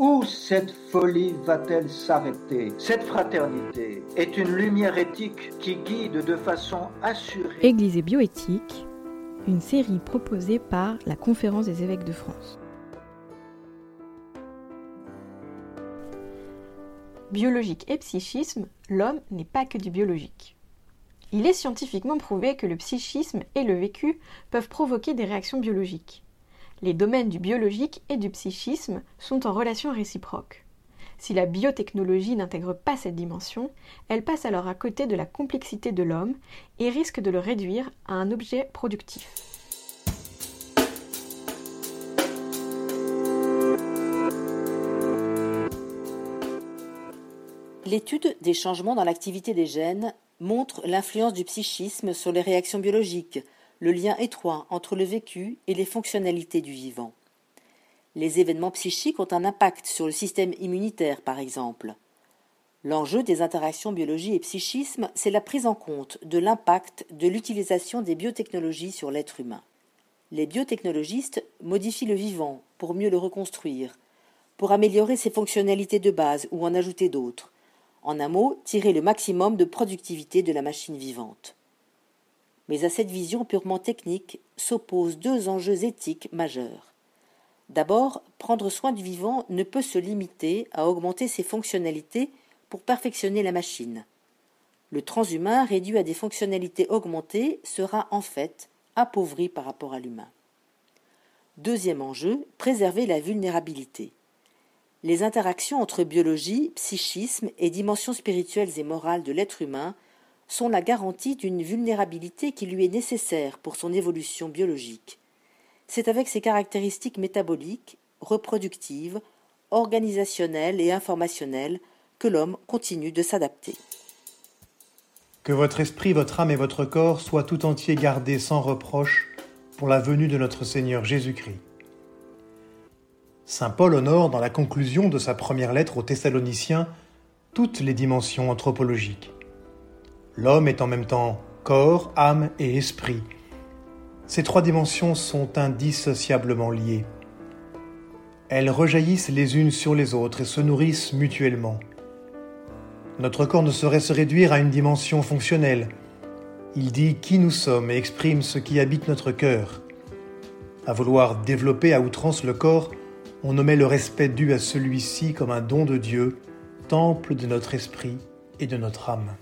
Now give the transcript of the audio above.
Où cette folie va-t-elle s'arrêter? Cette fraternité est une lumière éthique qui guide de façon assurée. Église et bioéthique, une série proposée par la Conférence des évêques de France. Biologique et psychisme, l'homme n'est pas que du biologique. Il est scientifiquement prouvé que le psychisme et le vécu peuvent provoquer des réactions biologiques. Les domaines du biologique et du psychisme sont en relation réciproque. Si la biotechnologie n'intègre pas cette dimension, elle passe alors à côté de la complexité de l'homme et risque de le réduire à un objet productif. L'étude des changements dans l'activité des gènes montre l'influence du psychisme sur les réactions biologiques, le lien étroit entre le vécu et les fonctionnalités du vivant. Les événements psychiques ont un impact sur le système immunitaire, par exemple. L'enjeu des interactions biologie et psychisme, c'est la prise en compte de l'impact de l'utilisation des biotechnologies sur l'être humain. Les biotechnologistes modifient le vivant pour mieux le reconstruire, pour améliorer ses fonctionnalités de base ou en ajouter d'autres, en un mot, tirer le maximum de productivité de la machine vivante. Mais à cette vision purement technique s'opposent deux enjeux éthiques majeurs. D'abord, prendre soin du vivant ne peut se limiter à augmenter ses fonctionnalités pour perfectionner la machine. Le transhumain réduit à des fonctionnalités augmentées sera en fait appauvri par rapport à l'humain. Deuxième enjeu, préserver la vulnérabilité. Les interactions entre biologie, psychisme et dimensions spirituelles et morales de l'être humain sont la garantie d'une vulnérabilité qui lui est nécessaire pour son évolution biologique. C'est avec ses caractéristiques métaboliques, reproductives, organisationnelles et informationnelles que l'homme continue de s'adapter. Que votre esprit, votre âme et votre corps soient tout entiers gardés sans reproche pour la venue de notre Seigneur Jésus-Christ. Saint Paul honore dans la conclusion de sa première lettre aux Thessaloniciens toutes les dimensions anthropologiques. L'homme est en même temps corps, âme et esprit. Ces trois dimensions sont indissociablement liées. Elles rejaillissent les unes sur les autres et se nourrissent mutuellement. Notre corps ne saurait se réduire à une dimension fonctionnelle. Il dit qui nous sommes et exprime ce qui habite notre cœur. À vouloir développer à outrance le corps, on nommait le respect dû à celui-ci comme un don de Dieu, temple de notre esprit et de notre âme.